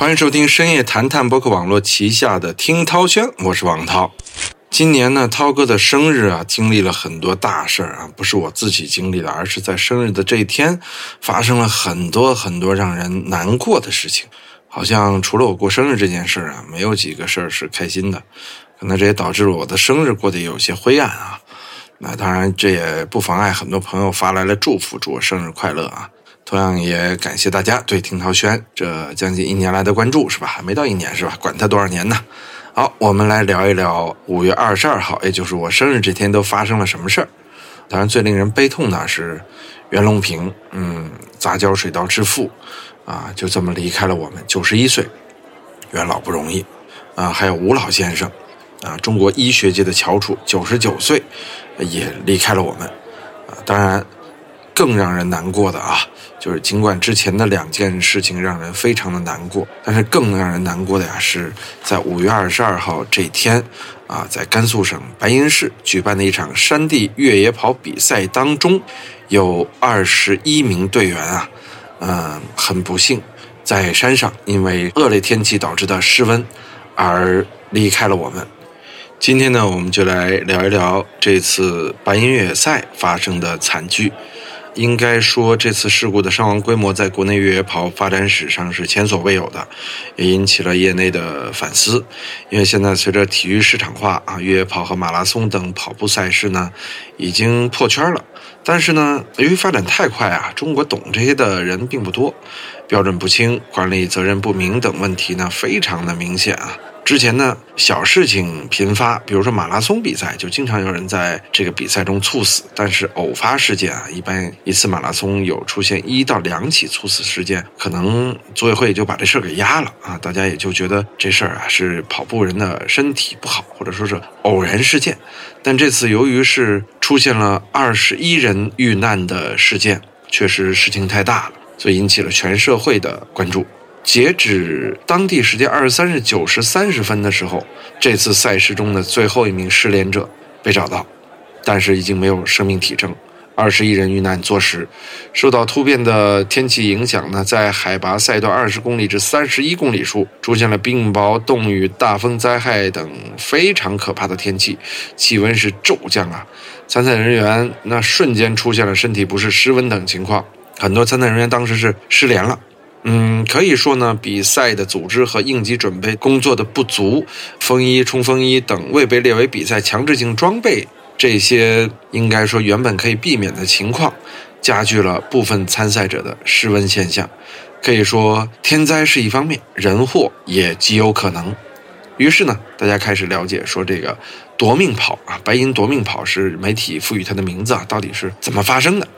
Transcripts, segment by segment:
欢迎收听深夜谈谈博客网络旗下的听涛轩，我是王涛。今年呢，涛哥的生日啊，经历了很多大事儿啊，不是我自己经历的，而是在生日的这一天，发生了很多很多让人难过的事情。好像除了我过生日这件事儿啊，没有几个事儿是开心的。可能这也导致了我的生日过得有些灰暗啊。那当然，这也不妨碍很多朋友发来了祝福，祝我生日快乐啊。同样也感谢大家对听涛轩这将近一年来的关注，是吧？还没到一年是吧？管他多少年呢？好，我们来聊一聊五月二十二号，也就是我生日这天都发生了什么事儿。当然，最令人悲痛的是袁隆平，嗯，杂交水稻之父，啊，就这么离开了我们，九十一岁，袁老不容易啊。还有吴老先生，啊，中国医学界的翘楚，九十九岁也离开了我们，啊，当然。更让人难过的啊，就是尽管之前的两件事情让人非常的难过，但是更让人难过的呀，是在五月二十二号这天，啊，在甘肃省白银市举办的一场山地越野跑比赛当中，有二十一名队员啊，嗯，很不幸，在山上因为恶劣天气导致的失温而离开了我们。今天呢，我们就来聊一聊这次白银越野赛发生的惨剧。应该说，这次事故的伤亡规模在国内越野跑发展史上是前所未有的，也引起了业内的反思。因为现在随着体育市场化啊，越野跑和马拉松等跑步赛事呢，已经破圈了。但是呢，由于发展太快啊，中国懂这些的人并不多，标准不清、管理责任不明等问题呢，非常的明显啊。之前呢，小事情频发，比如说马拉松比赛，就经常有人在这个比赛中猝死。但是偶发事件啊，一般一次马拉松有出现一到两起猝死事件，可能组委会就把这事儿给压了啊，大家也就觉得这事儿啊是跑步人的身体不好，或者说是偶然事件。但这次由于是出现了二十一人遇难的事件，确实事情太大了，所以引起了全社会的关注。截止当地时间二十三日九时三十分的时候，这次赛事中的最后一名失联者被找到，但是已经没有生命体征。二十一人遇难坐实。受到突变的天气影响呢，在海拔赛段二十公里至三十一公里处出现了冰雹、冻雨、大风灾害等非常可怕的天气，气温是骤降啊！参赛人员那瞬间出现了身体不适、失温等情况，很多参赛人员当时是失联了。嗯，可以说呢，比赛的组织和应急准备工作的不足，风衣、冲锋衣等未被列为比赛强制性装备，这些应该说原本可以避免的情况，加剧了部分参赛者的失温现象。可以说，天灾是一方面，人祸也极有可能。于是呢，大家开始了解说这个夺命跑啊，白银夺命跑是媒体赋予它的名字啊，到底是怎么发生的？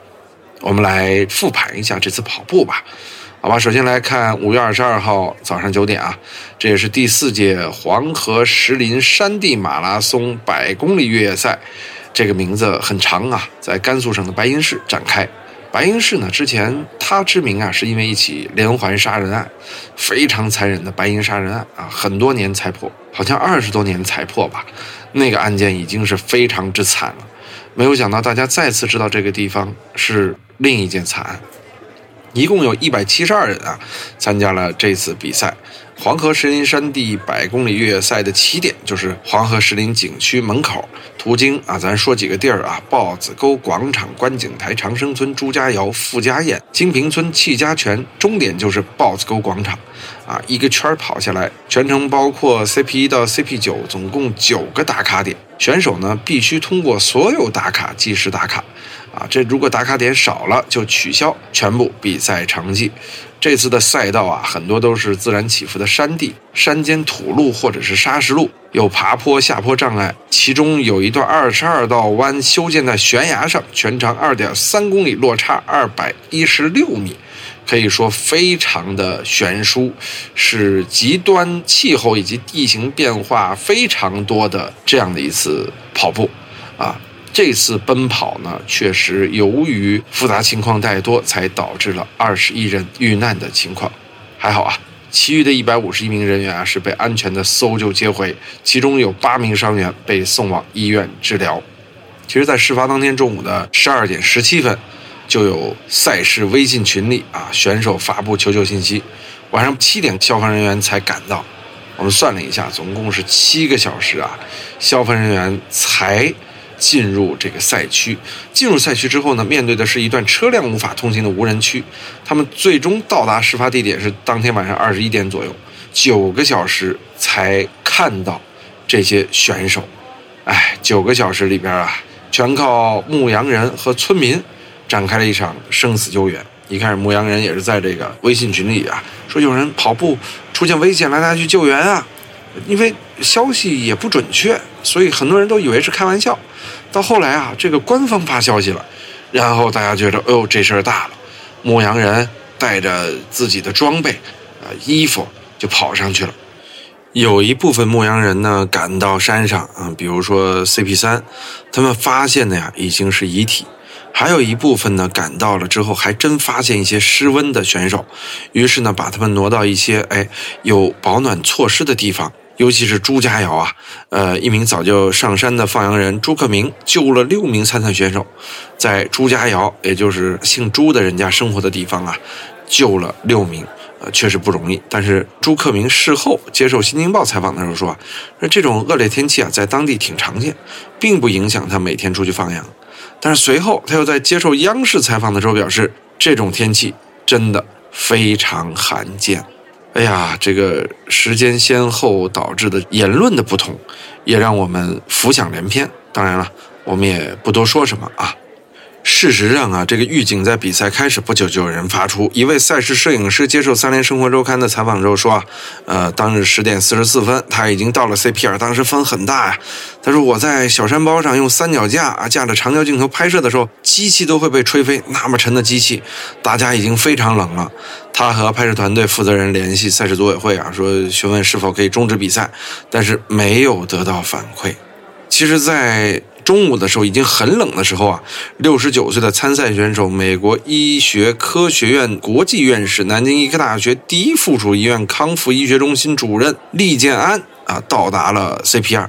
我们来复盘一下这次跑步吧。好吧，首先来看五月二十二号早上九点啊，这也是第四届黄河石林山地马拉松百公里越野赛，这个名字很长啊，在甘肃省的白银市展开。白银市呢，之前它知名啊，是因为一起连环杀人案，非常残忍的白银杀人案啊，很多年才破，好像二十多年才破吧。那个案件已经是非常之惨了，没有想到大家再次知道这个地方是另一件惨案。一共有一百七十二人啊，参加了这次比赛。黄河石林山地百公里越野赛的起点就是黄河石林景区门口，途经啊，咱说几个地儿啊：豹子沟广场、观景台、长生村、朱家窑、傅家堰、金平村、戚家泉，终点就是豹子沟广场。啊，一个圈跑下来，全程包括 CP 一到 CP 九，总共九个打卡点。选手呢，必须通过所有打卡计时打卡。啊，这如果打卡点少了，就取消全部比赛成绩。这次的赛道啊，很多都是自然起伏的山地、山间土路或者是砂石路，有爬坡、下坡障碍。其中有一段二十二道弯修建在悬崖上，全长二点三公里，落差二百一十六米，可以说非常的悬殊，是极端气候以及地形变化非常多的这样的一次跑步，啊。这次奔跑呢，确实由于复杂情况太多，才导致了二十一人遇难的情况。还好啊，其余的一百五十一名人员啊是被安全的搜救接回，其中有八名伤员被送往医院治疗。其实，在事发当天中午的十二点十七分，就有赛事微信群里啊选手发布求救信息。晚上七点消防人员才赶到。我们算了一下，总共是七个小时啊，消防人员才进入这个赛区。进入赛区之后呢，面对的是一段车辆无法通行的无人区。他们最终到达事发地点是当天晚上二十一点左右，九个小时才看到这些选手。哎，九个小时里边啊，全靠牧羊人和村民展开了一场生死救援。一开始，牧羊人也是在这个微信群里啊，说有人跑步出现危险了，大家去救援啊。因为消息也不准确，所以很多人都以为是开玩笑。到后来啊，这个官方发消息了，然后大家觉得，哎呦，这事儿大了。牧羊人带着自己的装备，啊，衣服就跑上去了。有一部分牧羊人呢赶到山上啊，比如说 CP 三，他们发现的呀已经是遗体。还有一部分呢，赶到了之后，还真发现一些失温的选手，于是呢，把他们挪到一些哎有保暖措施的地方。尤其是朱家窑啊，呃，一名早就上山的放羊人朱克明救了六名参赛选手，在朱家窑，也就是姓朱的人家生活的地方啊，救了六名，呃，确实不容易。但是朱克明事后接受《新京报》采访的时候说，说这种恶劣天气啊，在当地挺常见，并不影响他每天出去放羊。但是随后，他又在接受央视采访的时候表示，这种天气真的非常罕见。哎呀，这个时间先后导致的言论的不同，也让我们浮想联翩。当然了，我们也不多说什么啊。事实上啊，这个预警在比赛开始不久就有人发出。一位赛事摄影师接受《三联生活周刊》的采访之后说啊，呃，当日十点四十四分，他已经到了 CPR，当时风很大呀。他说我在小山包上用三脚架啊架着长焦镜头拍摄的时候，机器都会被吹飞，那么沉的机器，大家已经非常冷了。他和拍摄团队负责人联系赛事组委会啊，说询问是否可以终止比赛，但是没有得到反馈。其实，在中午的时候已经很冷的时候啊，六十九岁的参赛选手、美国医学科学院国际院士、南京医科大学第一附属医院康复医学中心主任厉建安啊，到达了 CPR。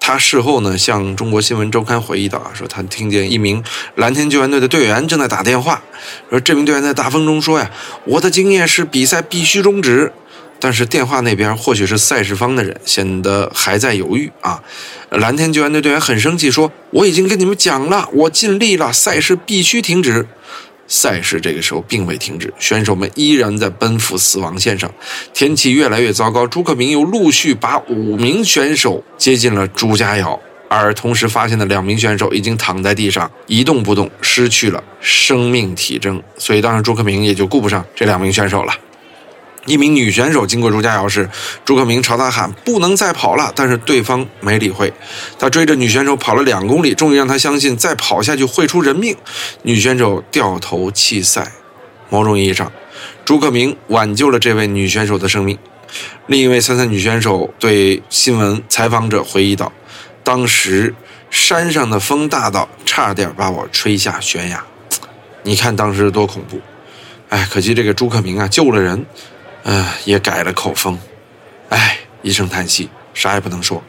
他事后呢向中国新闻周刊回忆道啊，说他听见一名蓝天救援队的队员正在打电话，说这名队员在大风中说呀，我的经验是比赛必须终止。但是电话那边或许是赛事方的人，显得还在犹豫啊。蓝天救援队队员很生气，说：“我已经跟你们讲了，我尽力了，赛事必须停止。”赛事这个时候并未停止，选手们依然在奔赴死亡线上。天气越来越糟糕，朱克明又陆续把五名选手接进了朱家窑，而同时发现的两名选手已经躺在地上一动不动，失去了生命体征。所以当时朱克明也就顾不上这两名选手了。一名女选手经过朱家窑时，朱克明朝她喊：“不能再跑了。”但是对方没理会。他追着女选手跑了两公里，终于让她相信再跑下去会出人命。女选手掉头弃赛。某种意义上，朱克明挽救了这位女选手的生命。另一位参赛女选手对新闻采访者回忆道：“当时山上的风大到差点把我吹下悬崖。你看当时多恐怖！哎，可惜这个朱克明啊，救了人。”嗯，也改了口风，哎，一声叹息，啥也不能说。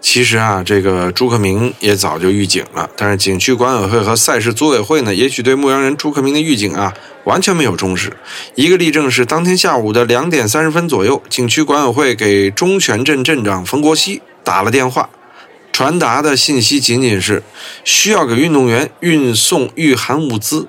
其实啊，这个朱克明也早就预警了，但是景区管委会和赛事组委会呢，也许对牧羊人朱克明的预警啊，完全没有重视。一个例证是，当天下午的两点三十分左右，景区管委会给中泉镇镇长冯国熙打了电话，传达的信息仅仅是需要给运动员运送御寒物资，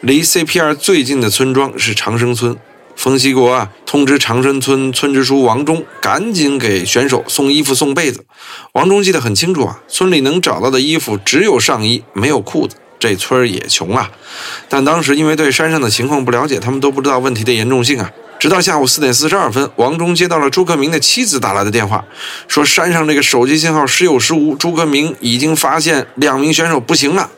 离 CPR 最近的村庄是长生村。冯锡国啊，通知长生村村支书王忠，赶紧给选手送衣服、送被子。王忠记得很清楚啊，村里能找到的衣服只有上衣，没有裤子。这村也穷啊。但当时因为对山上的情况不了解，他们都不知道问题的严重性啊。直到下午四点四十二分，王忠接到了朱克明的妻子打来的电话，说山上这个手机信号时有时无，朱克明已经发现两名选手不行了。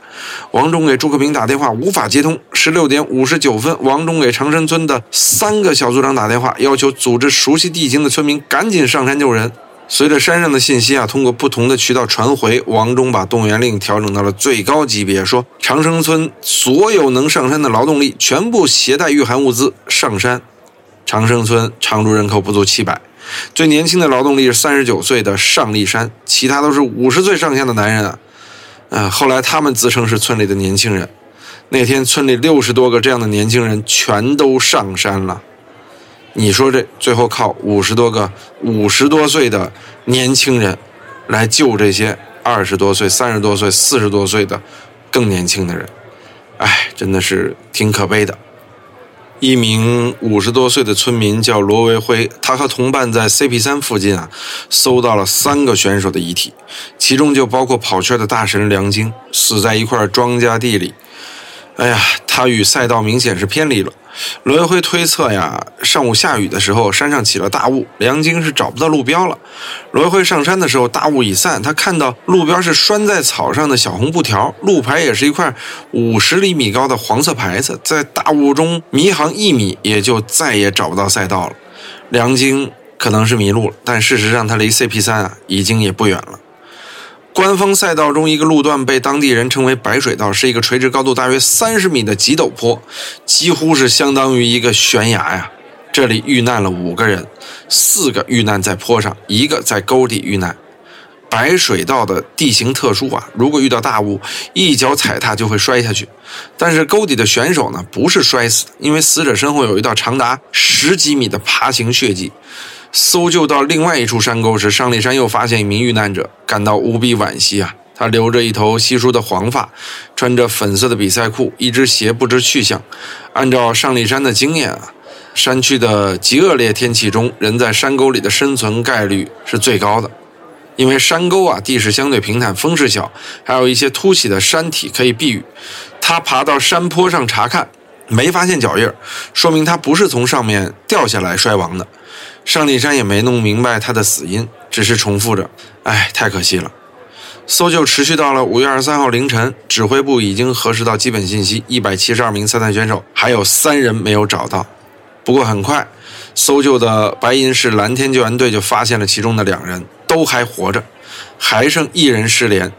王忠给朱克明打电话，无法接通。十六点五十九分，王忠给长山村的三个小组长打电话，要求组织熟悉地形的村民赶紧上山救人。随着山上的信息啊，通过不同的渠道传回，王忠把动员令调整到了最高级别，说长生村所有能上山的劳动力全部携带御寒物资上山。长生村常住人口不足七百，最年轻的劳动力是三十九岁的尚立山，其他都是五十岁上下的男人啊。啊，后来他们自称是村里的年轻人。那天村里六十多个这样的年轻人全都上山了。你说这最后靠五十多个五十多岁的年轻人来救这些二十多岁、三十多岁、四十多岁的更年轻的人，哎，真的是挺可悲的。一名五十多岁的村民叫罗维辉，他和同伴在 CP 三附近啊，搜到了三个选手的遗体，其中就包括跑圈的大神梁晶，死在一块庄稼地里。哎呀，他与赛道明显是偏离了。罗维辉推测呀，上午下雨的时候，山上起了大雾，梁晶是找不到路标了。罗维辉上山的时候，大雾已散，他看到路标是拴在草上的小红布条，路牌也是一块五十厘米高的黄色牌子，在大雾中迷航一米，也就再也找不到赛道了。梁晶可能是迷路了，但事实上他离 CP 三啊已经也不远了。官方赛道中一个路段被当地人称为“白水道”，是一个垂直高度大约三十米的急陡坡，几乎是相当于一个悬崖呀。这里遇难了五个人，四个遇难在坡上，一个在沟底遇难。白水道的地形特殊啊，如果遇到大雾，一脚踩踏就会摔下去。但是沟底的选手呢，不是摔死，因为死者身后有一道长达十几米的爬行血迹。搜救到另外一处山沟时，尚立山又发现一名遇难者，感到无比惋惜啊！他留着一头稀疏的黄发，穿着粉色的比赛裤，一只鞋不知去向。按照尚立山的经验啊，山区的极恶劣天气中，人在山沟里的生存概率是最高的，因为山沟啊地势相对平坦，风势小，还有一些凸起的山体可以避雨。他爬到山坡上查看，没发现脚印，说明他不是从上面掉下来摔亡的。尚立山也没弄明白他的死因，只是重复着：“哎，太可惜了。”搜救持续到了五月二十三号凌晨，指挥部已经核实到基本信息，一百七十二名参赛选手还有三人没有找到。不过很快，搜救的白银市蓝天救援队就发现了其中的两人都还活着，还剩一人失联。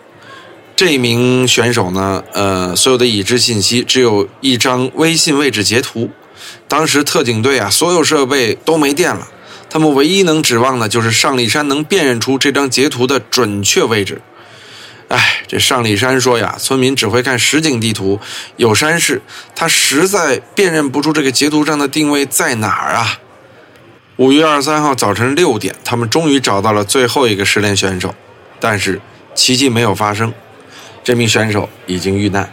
这名选手呢，呃，所有的已知信息只有一张微信位置截图。当时特警队啊，所有设备都没电了。他们唯一能指望的就是上立山能辨认出这张截图的准确位置。哎，这上立山说呀，村民只会看实景地图，有山势，他实在辨认不出这个截图上的定位在哪儿啊。五月二十三号早晨六点，他们终于找到了最后一个失联选手，但是奇迹没有发生，这名选手已经遇难。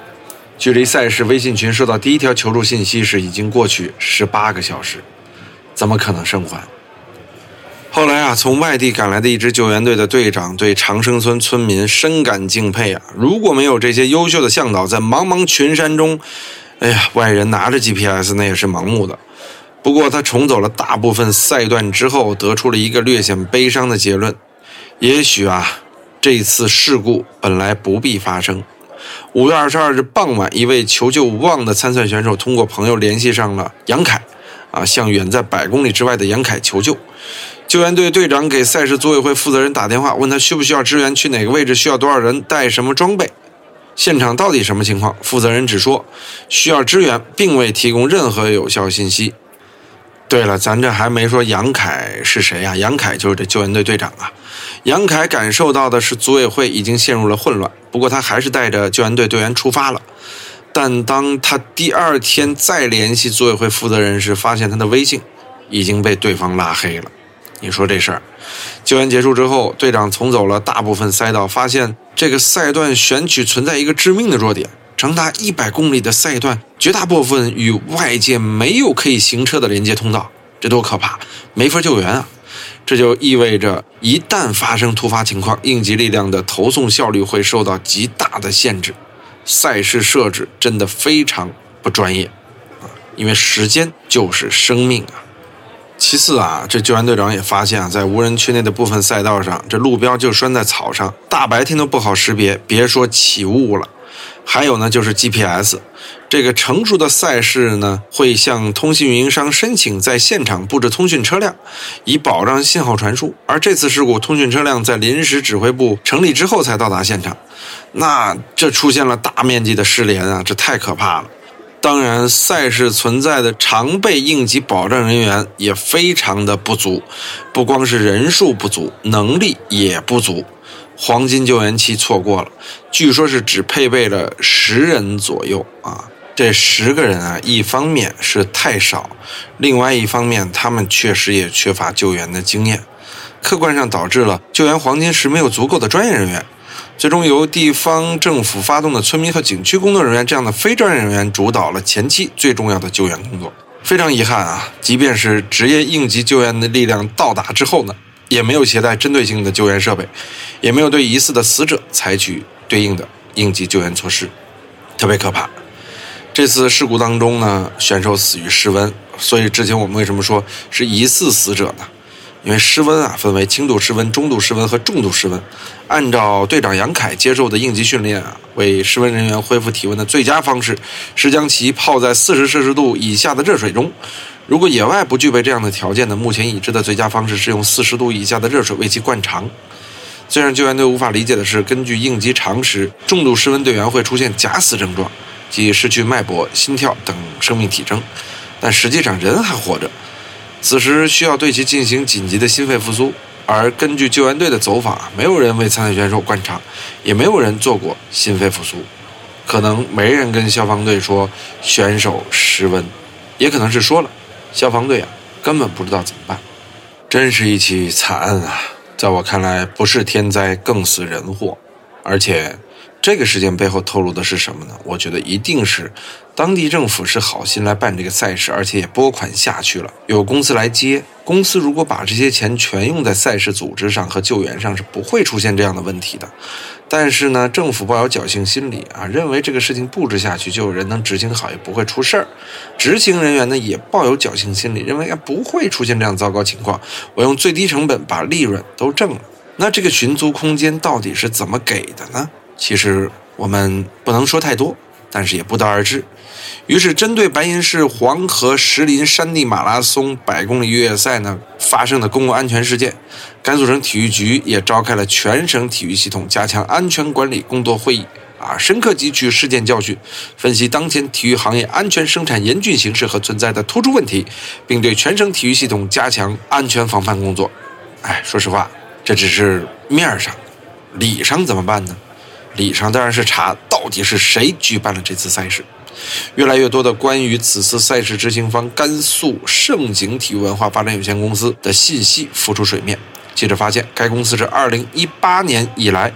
距离赛事微信群收到第一条求助信息时，已经过去十八个小时，怎么可能生还？后来啊，从外地赶来的一支救援队的队长对长生村村民深感敬佩啊！如果没有这些优秀的向导在茫茫群山中，哎呀，外人拿着 GPS 那也是盲目的。不过他重走了大部分赛段之后，得出了一个略显悲伤的结论：也许啊，这次事故本来不必发生。五月二十二日傍晚，一位求救无望的参赛选手通过朋友联系上了杨凯，啊，向远在百公里之外的杨凯求救。救援队队长给赛事组委会负责人打电话，问他需不需要支援，去哪个位置，需要多少人，带什么装备，现场到底什么情况？负责人只说需要支援，并未提供任何有效信息。对了，咱这还没说杨凯是谁啊？杨凯就是这救援队队长啊。杨凯感受到的是组委会已经陷入了混乱，不过他还是带着救援队队员出发了。但当他第二天再联系组委会负责人时，发现他的微信已经被对方拉黑了。你说这事儿，救援结束之后，队长重走了大部分赛道，发现这个赛段选取存在一个致命的弱点：长达一百公里的赛段，绝大部分与外界没有可以行车的连接通道，这多可怕！没法救援啊！这就意味着，一旦发生突发情况，应急力量的投送效率会受到极大的限制。赛事设置真的非常不专业啊！因为时间就是生命啊！其次啊，这救援队长也发现啊，在无人区内的部分赛道上，这路标就拴在草上，大白天都不好识别，别说起雾了。还有呢，就是 GPS，这个成熟的赛事呢，会向通信运营商申请在现场布置通讯车辆，以保障信号传输。而这次事故，通讯车辆在临时指挥部成立之后才到达现场，那这出现了大面积的失联啊，这太可怕了。当然，赛事存在的常备应急保障人员也非常的不足，不光是人数不足，能力也不足。黄金救援期错过了，据说是只配备了十人左右啊，这十个人啊，一方面是太少，另外一方面他们确实也缺乏救援的经验，客观上导致了救援黄金时没有足够的专业人员，最终由地方政府发动的村民和景区工作人员这样的非专业人员主导了前期最重要的救援工作。非常遗憾啊，即便是职业应急救援的力量到达之后呢，也没有携带针对性的救援设备，也没有对疑似的死者采取对应的应急救援措施，特别可怕。这次事故当中呢，选手死于室温，所以之前我们为什么说是疑似死者呢？因为失温啊，分为轻度失温、中度失温和重度失温。按照队长杨凯接受的应急训练啊，为失温人员恢复体温的最佳方式是将其泡在四十摄氏度以下的热水中。如果野外不具备这样的条件呢，目前已知的最佳方式是用四十度以下的热水为其灌肠。最让救援队无法理解的是，根据应急常识，重度失温队员会出现假死症状。即失去脉搏、心跳等生命体征，但实际上人还活着。此时需要对其进行紧急的心肺复苏，而根据救援队的走法，没有人为参赛选手灌肠，也没有人做过心肺复苏。可能没人跟消防队说选手失温，也可能是说了，消防队啊根本不知道怎么办。真是一起惨案啊！在我看来，不是天灾更似人祸，而且。这个事件背后透露的是什么呢？我觉得一定是当地政府是好心来办这个赛事，而且也拨款下去了，有公司来接。公司如果把这些钱全用在赛事组织上和救援上，是不会出现这样的问题的。但是呢，政府抱有侥幸心理啊，认为这个事情布置下去就有人能执行好，也不会出事儿。执行人员呢也抱有侥幸心理，认为啊不会出现这样糟糕情况，我用最低成本把利润都挣了。那这个寻租空间到底是怎么给的呢？其实我们不能说太多，但是也不得而知。于是，针对白银市黄河石林山地马拉松百公里越野赛呢发生的公共安全事件，甘肃省体育局也召开了全省体育系统加强安全管理工作会议，啊，深刻汲取事件教训，分析当前体育行业安全生产严峻形势和存在的突出问题，并对全省体育系统加强安全防范工作。哎，说实话，这只是面上，理上怎么办呢？理上当然是查到底是谁举办了这次赛事，越来越多的关于此次赛事执行方甘肃盛景体育文化发展有限公司的信息浮出水面。记者发现，该公司是2018年以来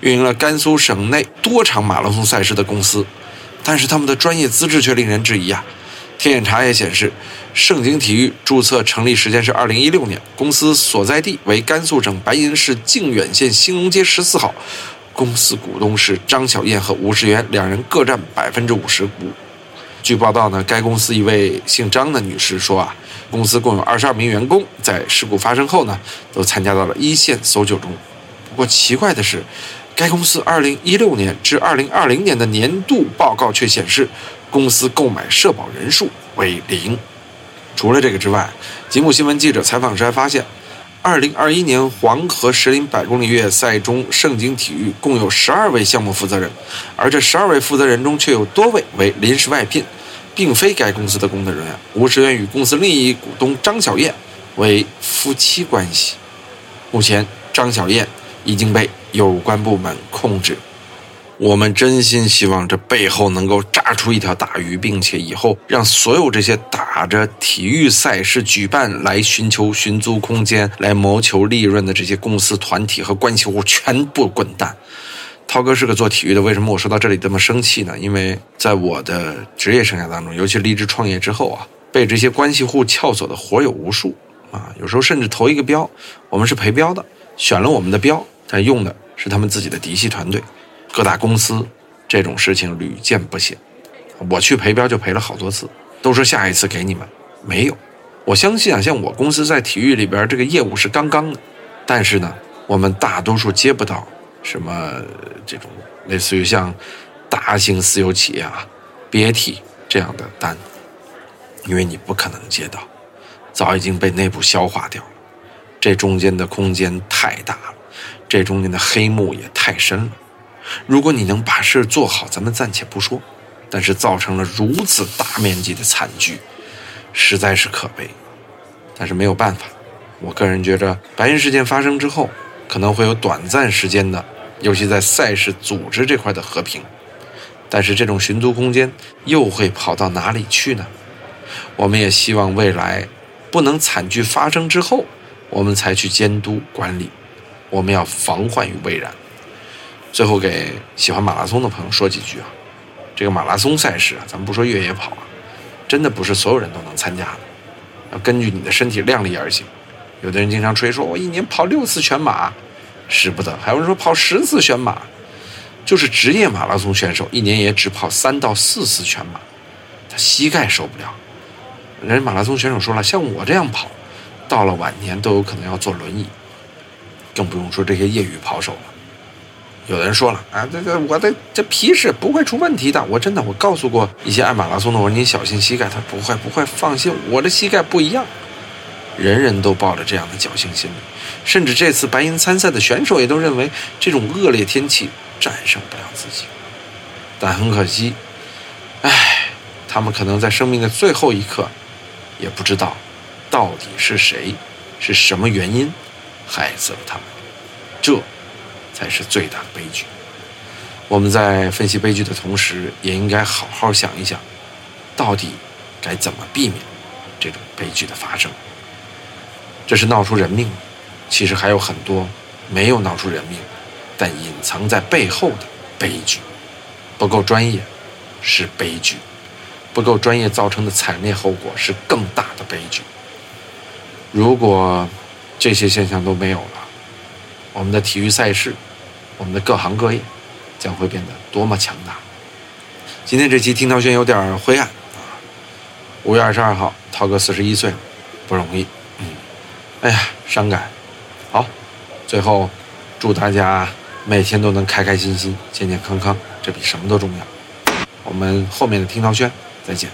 运营了甘肃省内多场马拉松赛事的公司，但是他们的专业资质却令人质疑啊！天眼查也显示，盛景体育注册成立时间是2016年，公司所在地为甘肃省白银市靖远县兴隆街十四号。公司股东是张小燕和吴世元，两人各占百分之五十股。据报道呢，该公司一位姓张的女士说啊，公司共有二十二名员工，在事故发生后呢，都参加到了一线搜救中。不过奇怪的是，该公司二零一六年至二零二零年的年度报告却显示，公司购买社保人数为零。除了这个之外，吉姆新闻记者采访时还发现。二零二一年黄河石林百公里越野赛中，盛景体育共有十二位项目负责人，而这十二位负责人中却有多位为临时外聘，并非该公司的工作人员。吴石元与公司另一股东张小燕为夫妻关系。目前，张小燕已经被有关部门控制。我们真心希望这背后能够炸出一条大鱼，并且以后让所有这些打着体育赛事举办来寻求寻租空间、来谋求利润的这些公司、团体和关系户全部滚蛋。涛哥是个做体育的，为什么我说到这里这么生气呢？因为在我的职业生涯当中，尤其离职创业之后啊，被这些关系户撬走的活有无数啊。有时候甚至投一个标，我们是陪标的，选了我们的标，但用的是他们自己的嫡系团队。各大公司这种事情屡见不鲜，我去陪标就赔了好多次，都说下一次给你们，没有。我相信啊，像我公司在体育里边这个业务是刚刚的，但是呢，我们大多数接不到什么这种类似于像大型私有企业啊、BAT 这样的单，因为你不可能接到，早已经被内部消化掉了。这中间的空间太大了，这中间的黑幕也太深了。如果你能把事做好，咱们暂且不说，但是造成了如此大面积的惨剧，实在是可悲。但是没有办法，我个人觉着白银事件发生之后，可能会有短暂时间的，尤其在赛事组织这块的和平。但是这种寻租空间又会跑到哪里去呢？我们也希望未来不能惨剧发生之后，我们才去监督管理。我们要防患于未然。最后给喜欢马拉松的朋友说几句啊，这个马拉松赛事啊，咱们不说越野跑啊，真的不是所有人都能参加的，要根据你的身体量力而行。有的人经常吹说，我一年跑六次全马，使不得；还有人说跑十次全马，就是职业马拉松选手一年也只跑三到四次全马，他膝盖受不了。人马拉松选手说了，像我这样跑，到了晚年都有可能要坐轮椅，更不用说这些业余跑手了。有的人说了啊，这个我的这皮是不会出问题的，我真的我告诉过一些爱马拉松的，我说你小心膝盖，他不会不会放心，我的膝盖不一样。人人都抱着这样的侥幸心理，甚至这次白银参赛的选手也都认为这种恶劣天气战胜不了自己。但很可惜，唉，他们可能在生命的最后一刻，也不知道到底是谁，是什么原因害死了他们。这。才是最大的悲剧。我们在分析悲剧的同时，也应该好好想一想，到底该怎么避免这种悲剧的发生。这是闹出人命，其实还有很多没有闹出人命，但隐藏在背后的悲剧。不够专业是悲剧，不够专业造成的惨烈后果是更大的悲剧。如果这些现象都没有了，我们的体育赛事。我们的各行各业将会变得多么强大！今天这期听涛轩有点灰暗啊。五月二十二号，涛哥四十一岁，不容易。嗯，哎呀，伤感。好，最后祝大家每天都能开开心心、健健康康，这比什么都重要。我们后面的听涛轩再见。